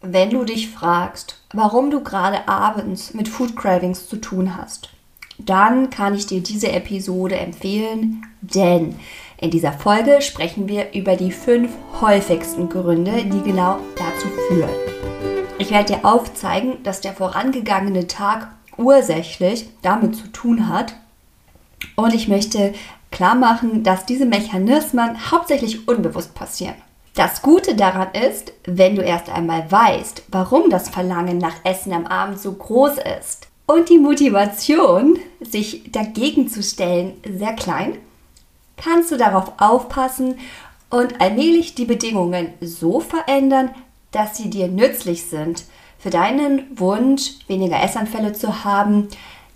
Wenn du dich fragst, warum du gerade abends mit Food Cravings zu tun hast, dann kann ich dir diese Episode empfehlen, denn in dieser Folge sprechen wir über die fünf häufigsten Gründe, die genau dazu führen. Ich werde dir aufzeigen, dass der vorangegangene Tag ursächlich damit zu tun hat und ich möchte klar machen, dass diese Mechanismen hauptsächlich unbewusst passieren. Das Gute daran ist, wenn du erst einmal weißt, warum das Verlangen nach Essen am Abend so groß ist und die Motivation, sich dagegen zu stellen, sehr klein, kannst du darauf aufpassen und allmählich die Bedingungen so verändern, dass sie dir nützlich sind für deinen Wunsch, weniger Essanfälle zu haben,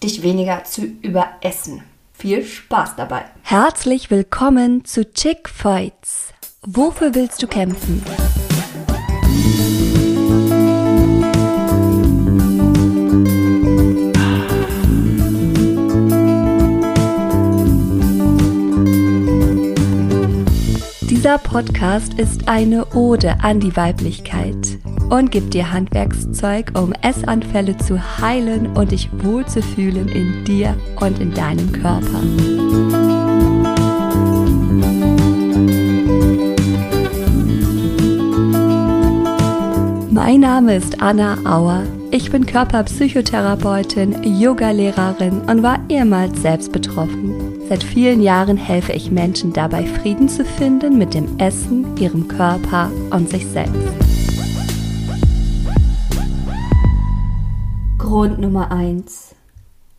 dich weniger zu überessen. Viel Spaß dabei. Herzlich willkommen zu Chick Fights Wofür willst du kämpfen? Dieser Podcast ist eine Ode an die Weiblichkeit und gibt dir Handwerkszeug, um Essanfälle zu heilen und dich wohlzufühlen in dir und in deinem Körper. Mein Name ist Anna Auer. Ich bin Körperpsychotherapeutin, Yogalehrerin und war ehemals selbst betroffen. Seit vielen Jahren helfe ich Menschen dabei, Frieden zu finden mit dem Essen, ihrem Körper und sich selbst. Grund Nummer 1.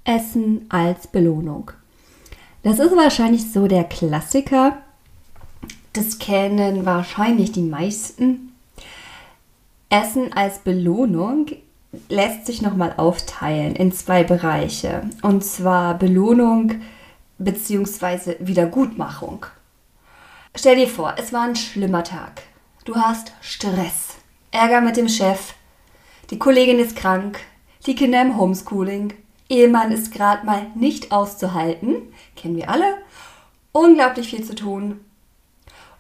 Essen als Belohnung. Das ist wahrscheinlich so der Klassiker. Das kennen wahrscheinlich die meisten. Essen als Belohnung lässt sich nochmal aufteilen in zwei Bereiche. Und zwar Belohnung bzw. Wiedergutmachung. Stell dir vor, es war ein schlimmer Tag. Du hast Stress, Ärger mit dem Chef, die Kollegin ist krank, die Kinder im Homeschooling, Ehemann ist gerade mal nicht auszuhalten, kennen wir alle, unglaublich viel zu tun.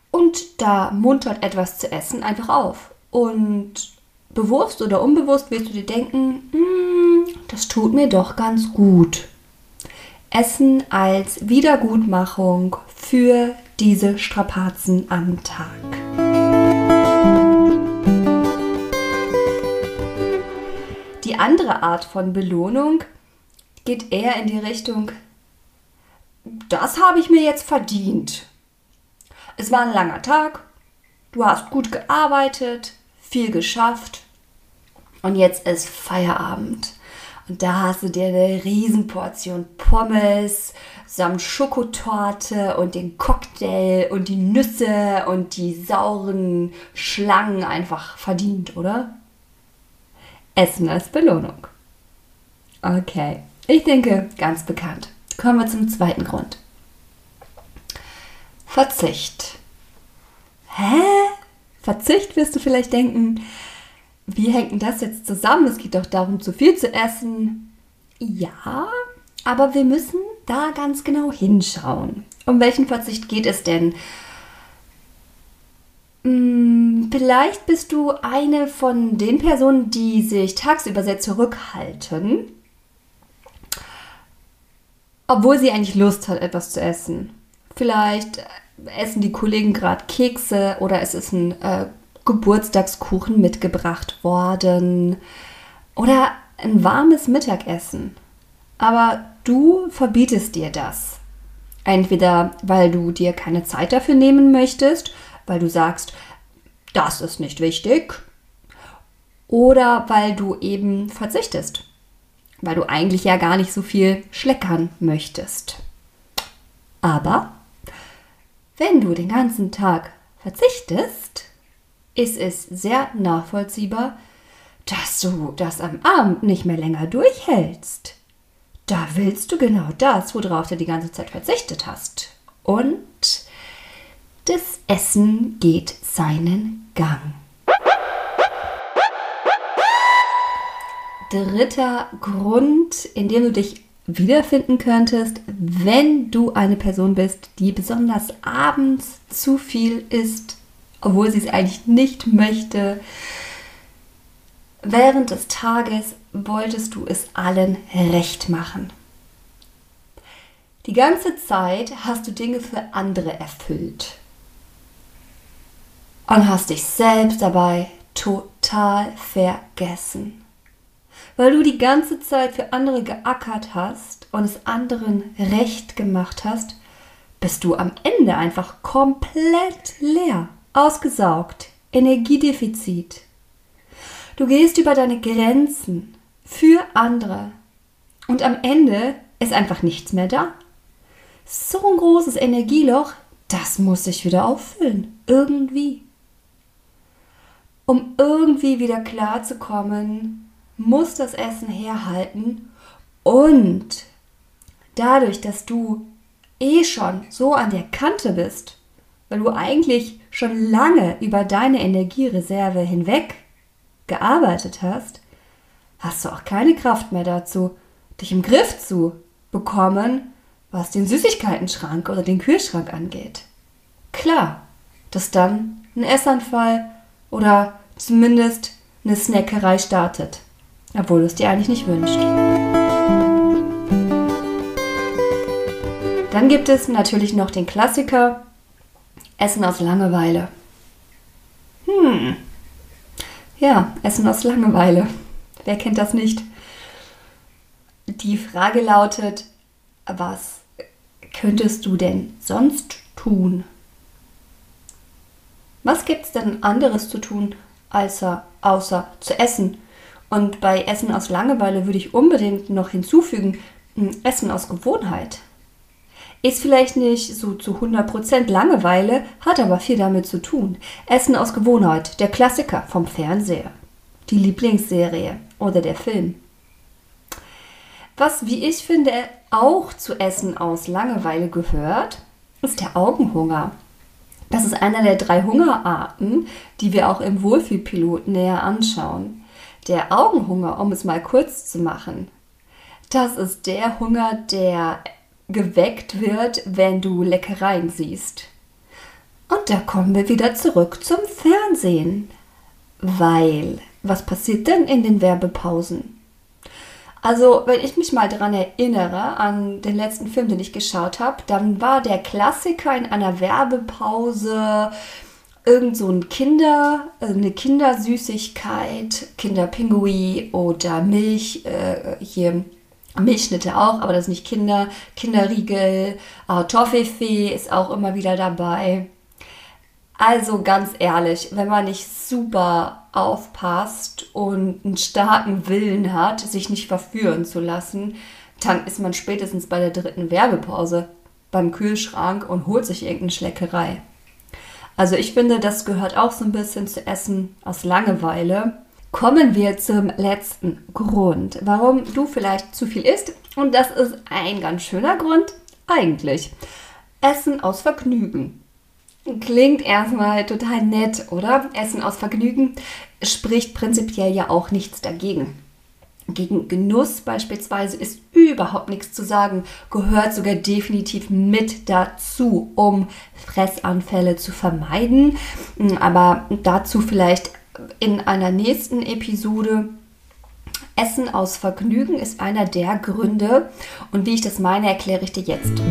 Und da muntert etwas zu essen einfach auf. Und bewusst oder unbewusst wirst du dir denken, hm, das tut mir doch ganz gut. Essen als Wiedergutmachung für diese Strapazen am Tag. Die andere Art von Belohnung geht eher in die Richtung, das habe ich mir jetzt verdient. Es war ein langer Tag, du hast gut gearbeitet, viel geschafft und jetzt ist Feierabend. Und da hast du dir eine Riesenportion Pommes samt Schokotorte und den Cocktail und die Nüsse und die sauren Schlangen einfach verdient, oder? Essen als Belohnung. Okay, ich denke, ganz bekannt. Kommen wir zum zweiten Grund. Verzicht. Hä? Verzicht wirst du vielleicht denken, wie hängt denn das jetzt zusammen? Es geht doch darum, zu viel zu essen. Ja, aber wir müssen da ganz genau hinschauen. Um welchen Verzicht geht es denn? Hm, vielleicht bist du eine von den Personen, die sich tagsüber sehr zurückhalten, obwohl sie eigentlich Lust hat, etwas zu essen. Vielleicht essen die Kollegen gerade Kekse oder es ist ein äh, Geburtstagskuchen mitgebracht worden oder ein warmes Mittagessen. Aber du verbietest dir das. Entweder weil du dir keine Zeit dafür nehmen möchtest, weil du sagst, das ist nicht wichtig, oder weil du eben verzichtest, weil du eigentlich ja gar nicht so viel schleckern möchtest. Aber wenn du den ganzen Tag verzichtest, ist es sehr nachvollziehbar, dass du das am Abend nicht mehr länger durchhältst. Da willst du genau das, worauf du die ganze Zeit verzichtet hast. Und das Essen geht seinen Gang. Dritter Grund, in dem du dich wiederfinden könntest, wenn du eine Person bist, die besonders abends zu viel isst, obwohl sie es eigentlich nicht möchte. während des Tages wolltest du es allen recht machen. Die ganze Zeit hast du Dinge für andere erfüllt und hast dich selbst dabei total vergessen. Weil du die ganze Zeit für andere geackert hast und es anderen recht gemacht hast, bist du am Ende einfach komplett leer, ausgesaugt, Energiedefizit. Du gehst über deine Grenzen für andere und am Ende ist einfach nichts mehr da. So ein großes Energieloch, das muss sich wieder auffüllen, irgendwie. Um irgendwie wieder klarzukommen, muss das Essen herhalten und dadurch, dass du eh schon so an der Kante bist, weil du eigentlich schon lange über deine Energiereserve hinweg gearbeitet hast, hast du auch keine Kraft mehr dazu, dich im Griff zu bekommen, was den Süßigkeitenschrank oder den Kühlschrank angeht. Klar, dass dann ein Essanfall oder zumindest eine Snackerei startet, obwohl du es dir eigentlich nicht wünschst. Dann gibt es natürlich noch den Klassiker Essen aus Langeweile. Hm. Ja, Essen aus Langeweile. Wer kennt das nicht? Die Frage lautet, was könntest du denn sonst tun? Was gibt es denn anderes zu tun, außer, außer zu essen? Und bei Essen aus Langeweile würde ich unbedingt noch hinzufügen, hm, Essen aus Gewohnheit. Ist vielleicht nicht so zu 100% Langeweile, hat aber viel damit zu tun. Essen aus Gewohnheit, der Klassiker vom Fernseher, die Lieblingsserie oder der Film. Was, wie ich finde, auch zu Essen aus Langeweile gehört, ist der Augenhunger. Das ist einer der drei Hungerarten, die wir auch im Wohlfühlpilot näher anschauen. Der Augenhunger, um es mal kurz zu machen, das ist der Hunger, der geweckt wird, wenn du Leckereien siehst. Und da kommen wir wieder zurück zum Fernsehen. Weil, was passiert denn in den Werbepausen? Also, wenn ich mich mal daran erinnere, an den letzten Film, den ich geschaut habe, dann war der Klassiker in einer Werbepause irgend so ein Kinder, eine Kindersüßigkeit, Kinderpingui oder Milch, äh, hier Milchschnitte auch, aber das ist nicht Kinder. Kinderriegel, äh, Toffifee ist auch immer wieder dabei. Also ganz ehrlich, wenn man nicht super aufpasst und einen starken Willen hat, sich nicht verführen zu lassen, dann ist man spätestens bei der dritten Werbepause beim Kühlschrank und holt sich irgendeine Schleckerei. Also ich finde, das gehört auch so ein bisschen zu Essen aus Langeweile. Kommen wir zum letzten Grund, warum du vielleicht zu viel isst. Und das ist ein ganz schöner Grund eigentlich. Essen aus Vergnügen. Klingt erstmal total nett, oder? Essen aus Vergnügen spricht prinzipiell ja auch nichts dagegen. Gegen Genuss beispielsweise ist überhaupt nichts zu sagen, gehört sogar definitiv mit dazu, um Fressanfälle zu vermeiden. Aber dazu vielleicht in einer nächsten Episode. Essen aus Vergnügen ist einer der Gründe und wie ich das meine, erkläre ich dir jetzt.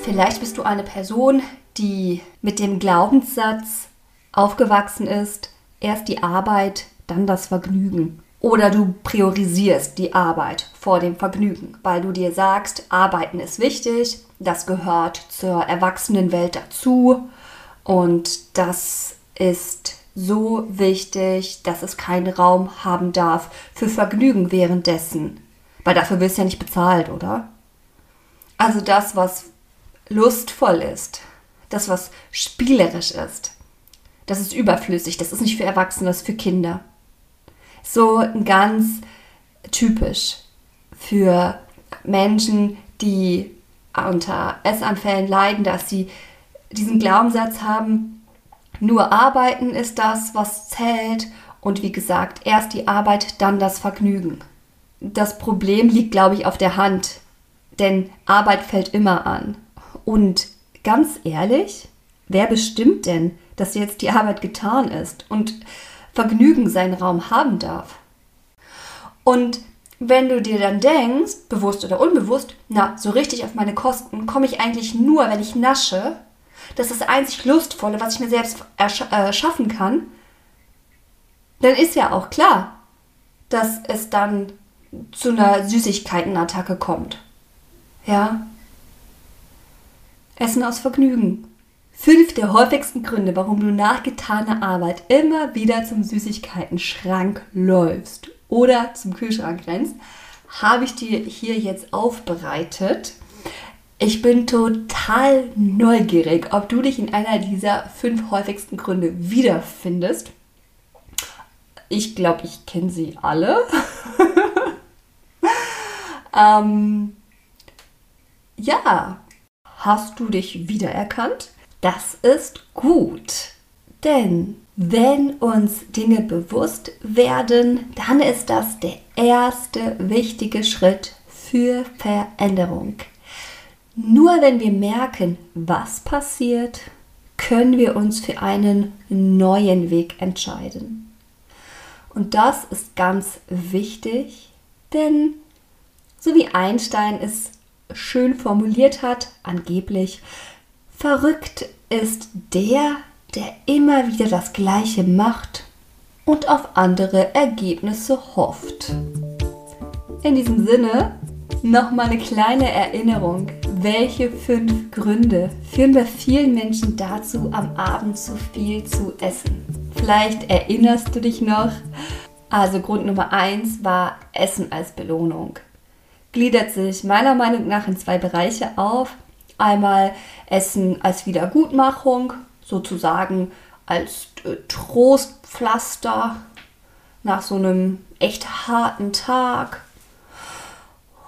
Vielleicht bist du eine Person, die mit dem Glaubenssatz aufgewachsen ist, erst die Arbeit, dann das Vergnügen. Oder du priorisierst die Arbeit vor dem Vergnügen, weil du dir sagst, arbeiten ist wichtig, das gehört zur Erwachsenenwelt dazu und das ist so wichtig, dass es keinen Raum haben darf für Vergnügen währenddessen. Weil dafür wirst du ja nicht bezahlt, oder? Also das, was lustvoll ist, das, was spielerisch ist, das ist überflüssig, das ist nicht für Erwachsene, das ist für Kinder. So ganz typisch für Menschen, die unter Essanfällen leiden, dass sie diesen Glaubenssatz haben, nur arbeiten ist das, was zählt und wie gesagt, erst die Arbeit, dann das Vergnügen. Das Problem liegt, glaube ich, auf der Hand, denn Arbeit fällt immer an. Und ganz ehrlich, wer bestimmt denn, dass jetzt die Arbeit getan ist und Vergnügen seinen Raum haben darf? Und wenn du dir dann denkst, bewusst oder unbewusst, na, so richtig auf meine Kosten komme ich eigentlich nur, wenn ich nasche, das ist das einzig Lustvolle, was ich mir selbst erschaffen äh, kann, dann ist ja auch klar, dass es dann zu einer Süßigkeitenattacke kommt. Ja? Essen aus Vergnügen. Fünf der häufigsten Gründe, warum du nach getaner Arbeit immer wieder zum Süßigkeiten-Schrank läufst oder zum Kühlschrank rennst, habe ich dir hier jetzt aufbereitet. Ich bin total neugierig, ob du dich in einer dieser fünf häufigsten Gründe wiederfindest. Ich glaube, ich kenne sie alle. ähm, ja, hast du dich wiedererkannt? Das ist gut. Denn wenn uns Dinge bewusst werden, dann ist das der erste wichtige Schritt für Veränderung. Nur wenn wir merken, was passiert, können wir uns für einen neuen Weg entscheiden. Und das ist ganz wichtig, denn so wie Einstein es schön formuliert hat, angeblich, verrückt ist der, der immer wieder das Gleiche macht und auf andere Ergebnisse hofft. In diesem Sinne nochmal eine kleine Erinnerung. Welche fünf Gründe führen bei vielen Menschen dazu, am Abend zu viel zu essen? Vielleicht erinnerst du dich noch. Also Grund Nummer eins war Essen als Belohnung. Gliedert sich meiner Meinung nach in zwei Bereiche auf. Einmal Essen als Wiedergutmachung, sozusagen als äh, Trostpflaster nach so einem echt harten Tag.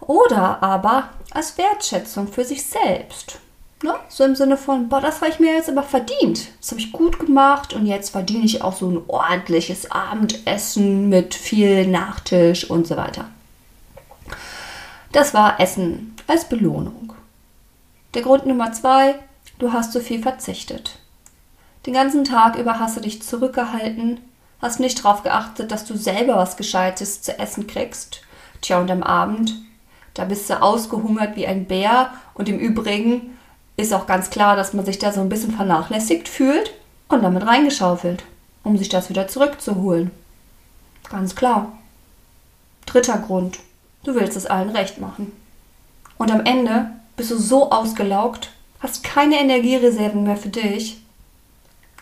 Oder aber als Wertschätzung für sich selbst. Ne? So im Sinne von, boah, das habe ich mir jetzt aber verdient. Das habe ich gut gemacht und jetzt verdiene ich auch so ein ordentliches Abendessen mit viel Nachtisch und so weiter. Das war Essen als Belohnung. Der Grund Nummer zwei, du hast zu viel verzichtet. Den ganzen Tag über hast du dich zurückgehalten, hast nicht darauf geachtet, dass du selber was Gescheites zu essen kriegst. Tja, und am Abend, da bist du ausgehungert wie ein Bär und im Übrigen ist auch ganz klar, dass man sich da so ein bisschen vernachlässigt fühlt und damit reingeschaufelt, um sich das wieder zurückzuholen. Ganz klar. Dritter Grund. Du willst es allen recht machen. Und am Ende bist du so ausgelaugt, hast keine Energiereserven mehr für dich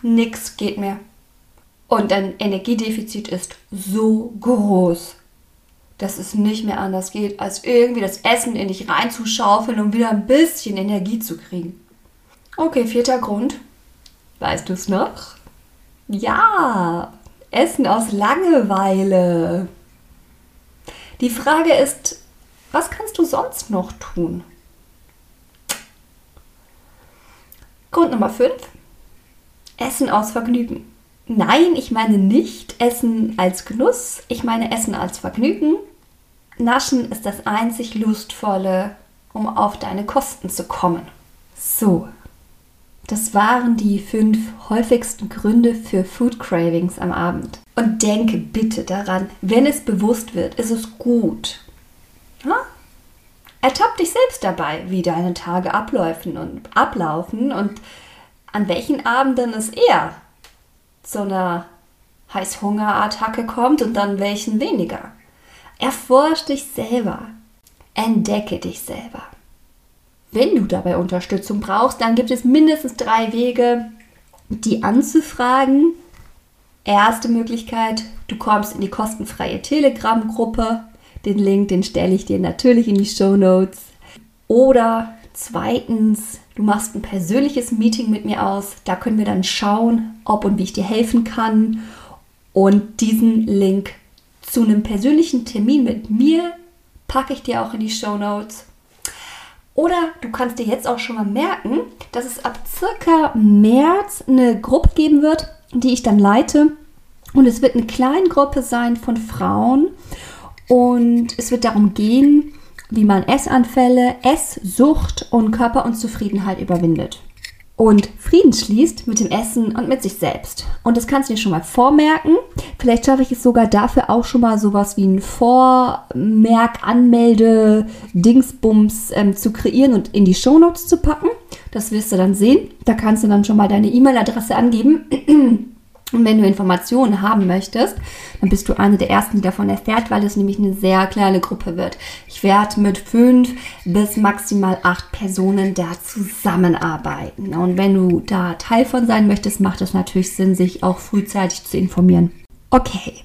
Nix geht mehr. Und dein Energiedefizit ist so groß, dass es nicht mehr anders geht, als irgendwie das Essen in dich reinzuschaufeln, um wieder ein bisschen Energie zu kriegen. Okay, vierter Grund. Weißt du es noch? Ja, Essen aus Langeweile. Die Frage ist, was kannst du sonst noch tun? Grund Nummer 5. Essen aus Vergnügen. Nein, ich meine nicht Essen als Genuss, ich meine Essen als Vergnügen. Naschen ist das einzig Lustvolle, um auf deine Kosten zu kommen. So, das waren die fünf häufigsten Gründe für Food Cravings am Abend. Und denke bitte daran, wenn es bewusst wird, ist es gut. Ja? Ertapp dich selbst dabei, wie deine Tage abläufen und ablaufen und an welchen Abenden es eher zu einer Heißhungerattacke kommt und an welchen weniger. Erforsch dich selber. Entdecke dich selber. Wenn du dabei Unterstützung brauchst, dann gibt es mindestens drei Wege, die anzufragen. Erste Möglichkeit, du kommst in die kostenfreie Telegram-Gruppe. Den Link, den stelle ich dir natürlich in die Show Notes. Oder zweitens, Du machst ein persönliches Meeting mit mir aus. Da können wir dann schauen, ob und wie ich dir helfen kann. Und diesen Link zu einem persönlichen Termin mit mir packe ich dir auch in die Show Notes. Oder du kannst dir jetzt auch schon mal merken, dass es ab circa März eine Gruppe geben wird, die ich dann leite. Und es wird eine kleine Gruppe sein von Frauen. Und es wird darum gehen, wie man Essanfälle, Esssucht und Körperunzufriedenheit überwindet. und Frieden schließt mit dem Essen und mit sich selbst. Und das kannst du dir schon mal vormerken. Vielleicht schaffe ich es sogar dafür auch schon mal sowas wie ein Vormerk, Anmelde, Dingsbums ähm, zu kreieren und in die Shownotes zu packen. Das wirst du dann sehen. Da kannst du dann schon mal deine E-Mail-Adresse angeben. Und wenn du Informationen haben möchtest, dann bist du eine der ersten, die davon erfährt, weil es nämlich eine sehr kleine Gruppe wird. Ich werde mit fünf bis maximal acht Personen da zusammenarbeiten. Und wenn du da Teil von sein möchtest, macht es natürlich Sinn, sich auch frühzeitig zu informieren. Okay,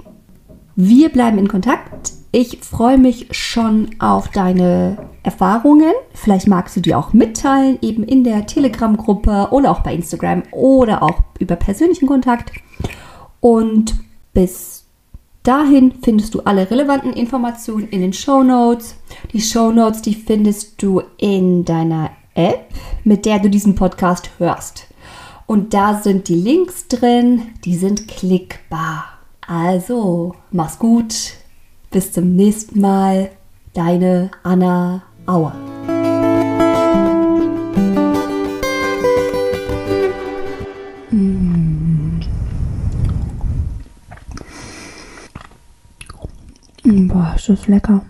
wir bleiben in Kontakt. Ich freue mich schon auf deine Erfahrungen. Vielleicht magst du die auch mitteilen, eben in der Telegram-Gruppe oder auch bei Instagram oder auch über persönlichen Kontakt. Und bis dahin findest du alle relevanten Informationen in den Show Notes. Die Show Notes, die findest du in deiner App, mit der du diesen Podcast hörst. Und da sind die Links drin, die sind klickbar. Also, mach's gut. Bis zum nächsten Mal. Deine Anna Auer. Boah, ist das lecker.